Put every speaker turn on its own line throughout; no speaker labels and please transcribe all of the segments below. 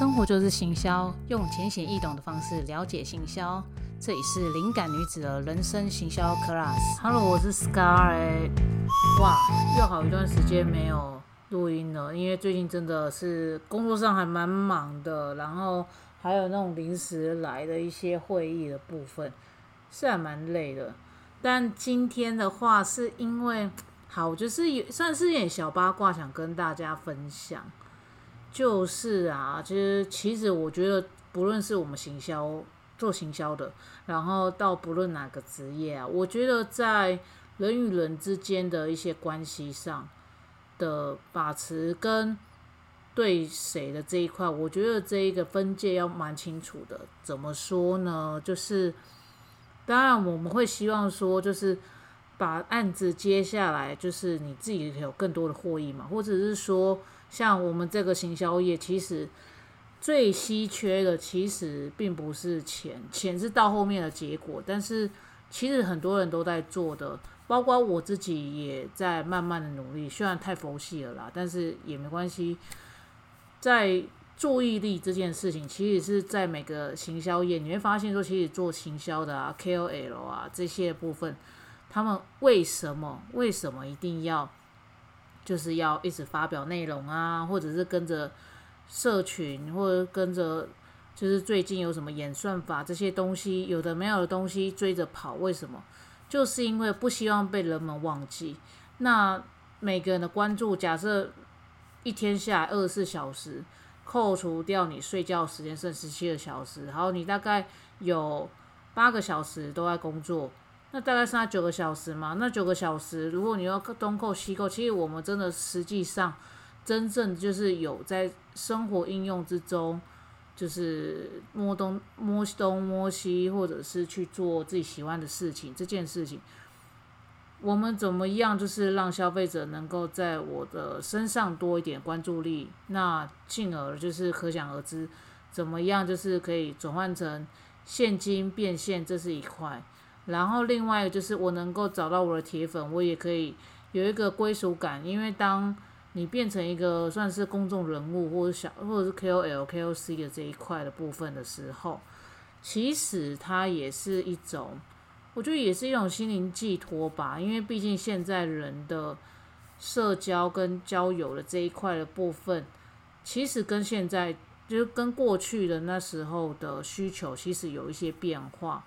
生活就是行销，用浅显易懂的方式了解行销。这里是灵感女子的人生行销 class。Hello，我是 Scar。哇，又好一段时间没有录音了，因为最近真的是工作上还蛮忙的，然后还有那种临时来的一些会议的部分，是还蛮累的。但今天的话，是因为好，我就是也算是一点小八卦，想跟大家分享。就是啊，其实其实我觉得，不论是我们行销做行销的，然后到不论哪个职业啊，我觉得在人与人之间的一些关系上的把持跟对谁的这一块，我觉得这一个分界要蛮清楚的。怎么说呢？就是当然我们会希望说，就是把案子接下来，就是你自己有更多的获益嘛，或者是说。像我们这个行销业，其实最稀缺的其实并不是钱，钱是到后面的结果。但是其实很多人都在做的，包括我自己也在慢慢的努力。虽然太佛系了啦，但是也没关系。在注意力这件事情，其实是在每个行销业，你会发现说，其实做行销的啊，KOL 啊这些部分，他们为什么为什么一定要？就是要一直发表内容啊，或者是跟着社群，或者跟着就是最近有什么演算法这些东西，有的没有的东西追着跑。为什么？就是因为不希望被人们忘记。那每个人的关注，假设一天下来二十四小时，扣除掉你睡觉时间剩十七个小时，然后你大概有八个小时都在工作。那大概剩下九个小时嘛？那九个小时，如果你要东扣西扣，其实我们真的实际上真正就是有在生活应用之中，就是摸东摸东摸西，或者是去做自己喜欢的事情。这件事情，我们怎么样就是让消费者能够在我的身上多一点关注力？那进而就是可想而知，怎么样就是可以转换成现金变现，这是一块。然后另外一个就是我能够找到我的铁粉，我也可以有一个归属感。因为当你变成一个算是公众人物或者小或者是 KOL、KOC 的这一块的部分的时候，其实它也是一种，我觉得也是一种心灵寄托吧。因为毕竟现在人的社交跟交友的这一块的部分，其实跟现在就是跟过去的那时候的需求其实有一些变化。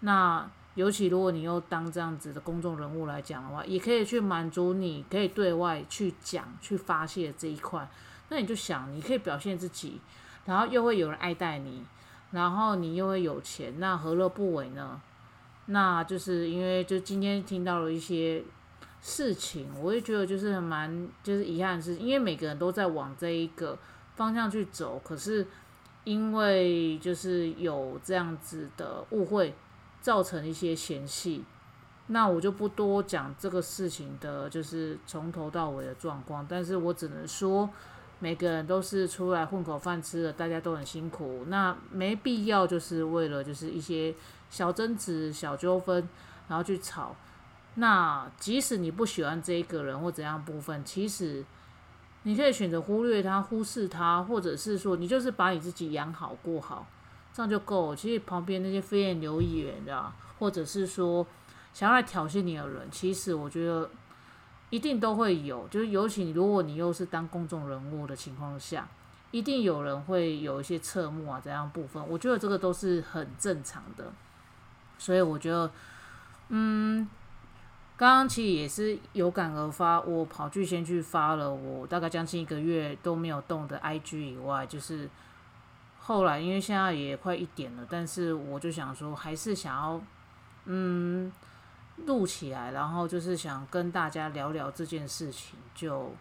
那尤其如果你又当这样子的公众人物来讲的话，也可以去满足你可以对外去讲、去发泄这一块。那你就想，你可以表现自己，然后又会有人爱戴你，然后你又会有钱，那何乐不为呢？那就是因为就今天听到了一些事情，我也觉得就是蛮就是遗憾是，因为每个人都在往这一个方向去走，可是因为就是有这样子的误会。造成一些嫌隙，那我就不多讲这个事情的，就是从头到尾的状况。但是我只能说，每个人都是出来混口饭吃的，大家都很辛苦。那没必要就是为了就是一些小争执、小纠纷，然后去吵。那即使你不喜欢这一个人或怎样部分，其实你可以选择忽略他、忽视他，或者是说你就是把你自己养好、过好。这样就够了。其实旁边那些飞言流言的，或者是说想要来挑衅你的人，其实我觉得一定都会有。就是尤其如果你又是当公众人物的情况下，一定有人会有一些侧目啊，怎样部分？我觉得这个都是很正常的。所以我觉得，嗯，刚刚其实也是有感而发，我跑去先去发了我大概将近一个月都没有动的 IG 以外，就是。后来，因为现在也快一点了，但是我就想说，还是想要，嗯，录起来，然后就是想跟大家聊聊这件事情。就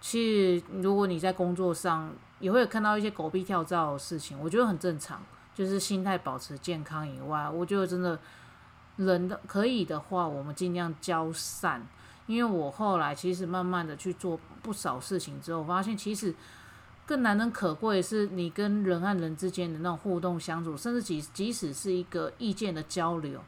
其实，如果你在工作上也会看到一些狗屁跳蚤的事情，我觉得很正常。就是心态保持健康以外，我觉得真的人的可以的话，我们尽量交散。因为我后来其实慢慢的去做不少事情之后，发现其实。更难能可贵是你跟人和人之间的那种互动相处，甚至即即使是一个意见的交流，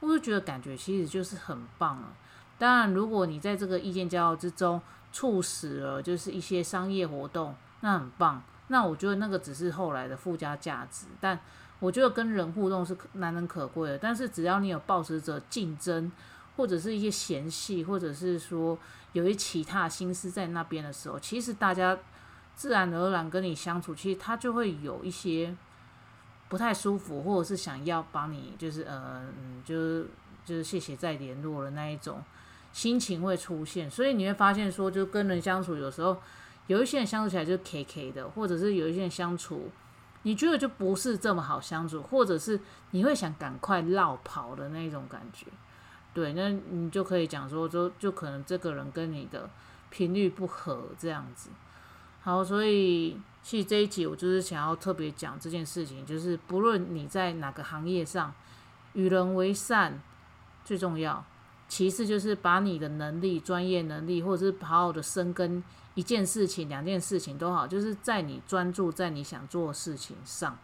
我就觉得感觉其实就是很棒了。当然，如果你在这个意见交流之中促使了就是一些商业活动，那很棒。那我觉得那个只是后来的附加价值，但我觉得跟人互动是难能可贵的。但是只要你有抱持着竞争，或者是一些嫌隙，或者是说有一其他心思在那边的时候，其实大家自然而然跟你相处，其实他就会有一些不太舒服，或者是想要帮你，就是呃嗯，就是就是谢谢再联络的那一种心情会出现。所以你会发现说，就跟人相处有时候。有一些人相处起来就 K K 的，或者是有一些人相处，你觉得就不是这么好相处，或者是你会想赶快绕跑的那一种感觉，对，那你就可以讲说，就就可能这个人跟你的频率不合这样子。好，所以其实这一集我就是想要特别讲这件事情，就是不论你在哪个行业上，与人为善最重要，其次就是把你的能力、专业能力，或者是好好的生根。一件事情、两件事情都好，就是在你专注在你想做的事情上，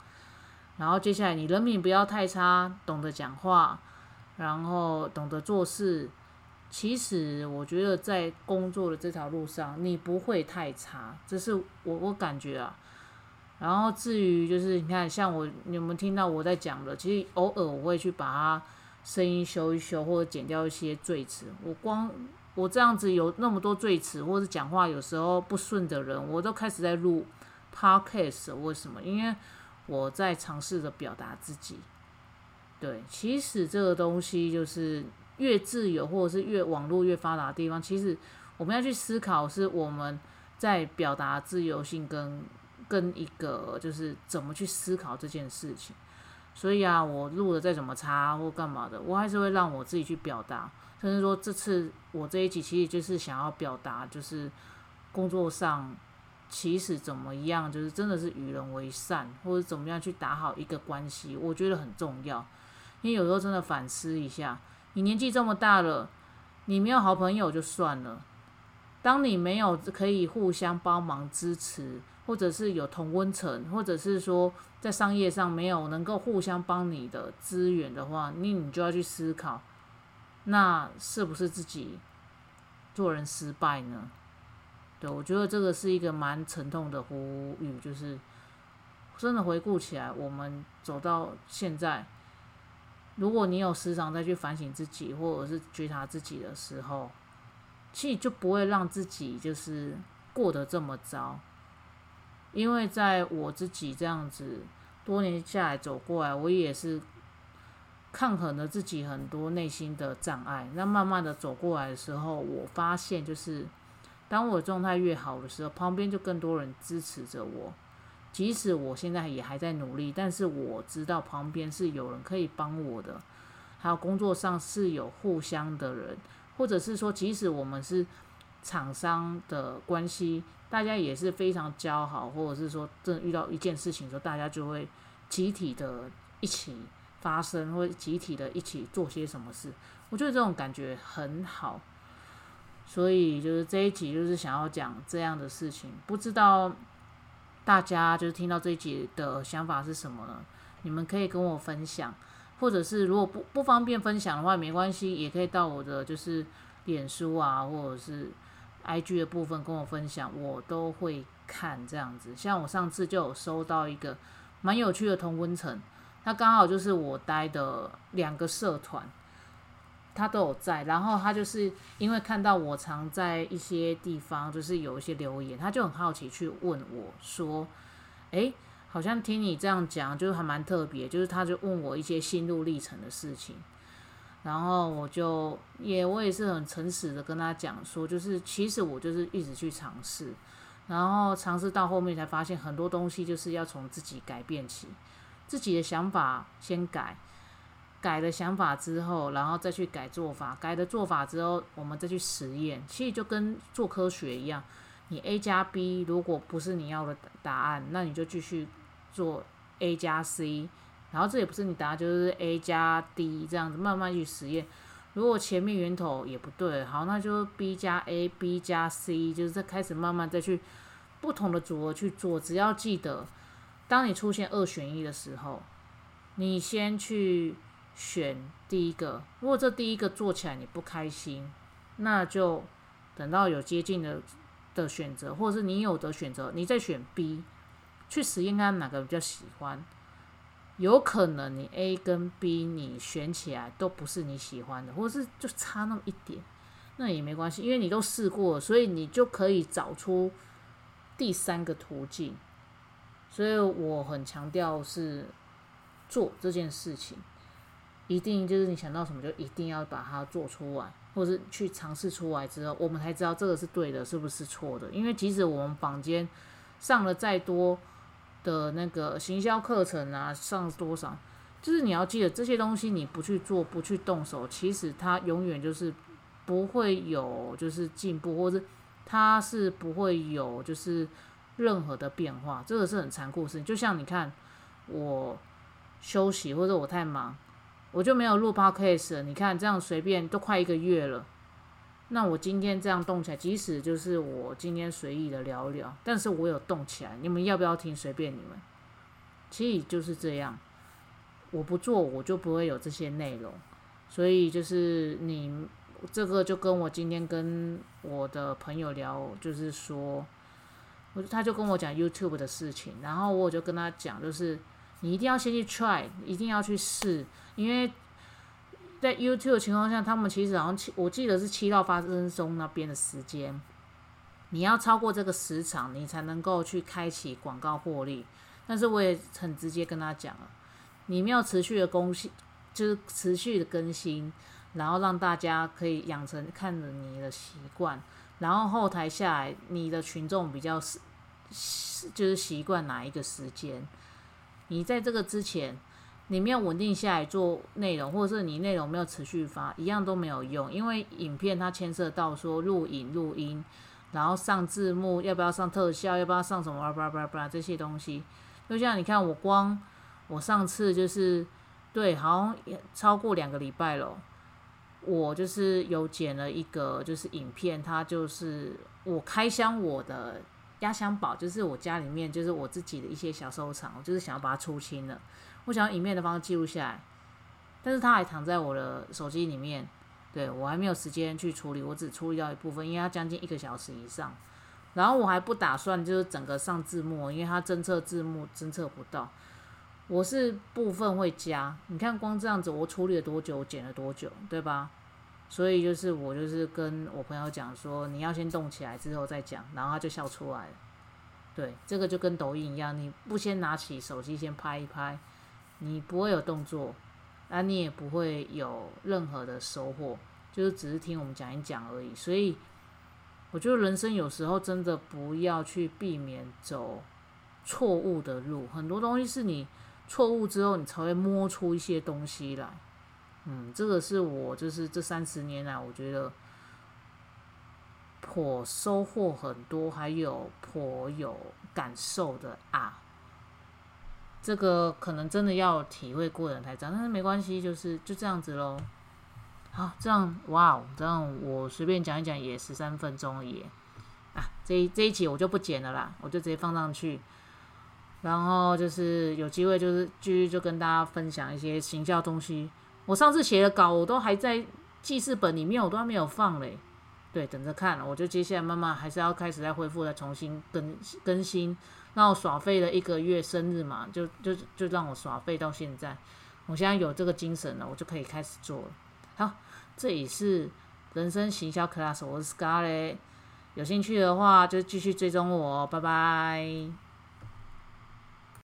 然后接下来你人品不要太差，懂得讲话，然后懂得做事。其实我觉得在工作的这条路上，你不会太差，这是我我感觉啊。然后至于就是你看，像我你们听到我在讲的，其实偶尔我会去把它声音修一修，或者剪掉一些赘词。我光。我这样子有那么多赘词，或者讲话有时候不顺的人，我都开始在录 podcast。为什么？因为我在尝试着表达自己。对，其实这个东西就是越自由，或者是越网络越发达的地方，其实我们要去思考，是我们在表达自由性跟跟一个就是怎么去思考这件事情。所以啊，我录的再怎么差或干嘛的，我还是会让我自己去表达。甚至说，这次我这一集其实就是想要表达，就是工作上其实怎么样，就是真的是与人为善，或者怎么样去打好一个关系，我觉得很重要。因为有时候真的反思一下，你年纪这么大了，你没有好朋友就算了，当你没有可以互相帮忙支持，或者是有同温层，或者是说在商业上没有能够互相帮你的资源的话，那你就要去思考。那是不是自己做人失败呢？对我觉得这个是一个蛮沉痛的呼吁，就是真的回顾起来，我们走到现在，如果你有时常再去反省自己，或者是觉察自己的时候，其实就不会让自己就是过得这么糟。因为在我自己这样子多年下来走过来，我也是。抗衡了自己很多内心的障碍，那慢慢的走过来的时候，我发现就是，当我状态越好的时候，旁边就更多人支持着我。即使我现在也还在努力，但是我知道旁边是有人可以帮我的，还有工作上是有互相的人，或者是说，即使我们是厂商的关系，大家也是非常交好，或者是说，真遇到一件事情的时候，大家就会集体的一起。发生或集体的一起做些什么事，我觉得这种感觉很好，所以就是这一集就是想要讲这样的事情，不知道大家就是听到这一集的想法是什么呢？你们可以跟我分享，或者是如果不不方便分享的话，没关系，也可以到我的就是脸书啊，或者是 IG 的部分跟我分享，我都会看这样子。像我上次就有收到一个蛮有趣的同温层。它刚好就是我待的两个社团，他都有在。然后他就是因为看到我常在一些地方，就是有一些留言，他就很好奇去问我说：“诶，好像听你这样讲，就是还蛮特别。”就是他就问我一些心路历程的事情。然后我就也我也是很诚实的跟他讲说，就是其实我就是一直去尝试，然后尝试到后面才发现很多东西就是要从自己改变起。自己的想法先改，改了想法之后，然后再去改做法，改了做法之后，我们再去实验。其实就跟做科学一样，你 A 加 B 如果不是你要的答案，那你就继续做 A 加 C，然后这也不是你答案，就是 A 加 D 这样子慢慢去实验。如果前面源头也不对，好，那就 B 加 A，B 加 C，就是再开始慢慢再去不同的组合去做，只要记得。当你出现二选一的时候，你先去选第一个。如果这第一个做起来你不开心，那就等到有接近的的选择，或者是你有的选择，你再选 B，去实验看哪个比较喜欢。有可能你 A 跟 B 你选起来都不是你喜欢的，或者是就差那么一点，那也没关系，因为你都试过，所以你就可以找出第三个途径。所以我很强调是做这件事情，一定就是你想到什么就一定要把它做出来，或者是去尝试出来之后，我们才知道这个是对的，是不是错的。因为即使我们坊间上了再多。的那个行销课程啊，上多少？就是你要记得这些东西，你不去做，不去动手，其实它永远就是不会有就是进步，或者它是不会有就是任何的变化。这个是很残酷的事情。就像你看，我休息或者我太忙，我就没有录 podcast。你看这样随便都快一个月了。那我今天这样动起来，即使就是我今天随意的聊聊，但是我有动起来，你们要不要听？随便你们。其实就是这样，我不做我就不会有这些内容，所以就是你这个就跟我今天跟我的朋友聊，就是说，我他就跟我讲 YouTube 的事情，然后我就跟他讲，就是你一定要先去 try，一定要去试，因为。在 YouTube 的情况下，他们其实好像七，我记得是七到八分钟那边的时间，你要超过这个时长，你才能够去开启广告获利。但是我也很直接跟他讲了，你没有持续的更新，就是持续的更新，然后让大家可以养成看着你的习惯，然后后台下来，你的群众比较是就是习惯哪一个时间，你在这个之前。你没有稳定下来做内容，或者是你内容没有持续发，一样都没有用。因为影片它牵涉到说录影、录音，然后上字幕，要不要上特效，要不要上什么叭叭叭这些东西。就像你看，我光我上次就是对，好像也超过两个礼拜了，我就是有剪了一个就是影片，它就是我开箱我的压箱宝，就是我家里面就是我自己的一些小收藏，我就是想要把它出清了。我想要以面的方式记录下来，但是它还躺在我的手机里面，对我还没有时间去处理，我只处理掉一部分，因为它将近一个小时以上。然后我还不打算就是整个上字幕，因为它侦测字幕侦测不到。我是部分会加，你看光这样子，我处理了多久，剪了多久，对吧？所以就是我就是跟我朋友讲说，你要先动起来之后再讲，然后他就笑出来了。对，这个就跟抖音一样，你不先拿起手机先拍一拍。你不会有动作，那你也不会有任何的收获，就是只是听我们讲一讲而已。所以，我觉得人生有时候真的不要去避免走错误的路，很多东西是你错误之后，你才会摸出一些东西来。嗯，这个是我就是这三十年来，我觉得颇收获很多，还有颇有感受的啊。这个可能真的要体会过人才知道，但是没关系，就是就这样子喽。好，这样哇哦，这样我随便讲一讲也十三分钟也啊，这一这一集我就不剪了啦，我就直接放上去。然后就是有机会就是继续就跟大家分享一些行销东西。我上次写的稿我都还在记事本里面，我都还没有放嘞。对，等着看，我就接下来慢慢还是要开始再恢复，再重新更更新。让我耍废了一个月生日嘛，就就就让我耍废到现在。我现在有这个精神了，我就可以开始做了。好，这里是人生行销 class，我是 Scarlett，有兴趣的话就继续追踪我，拜拜。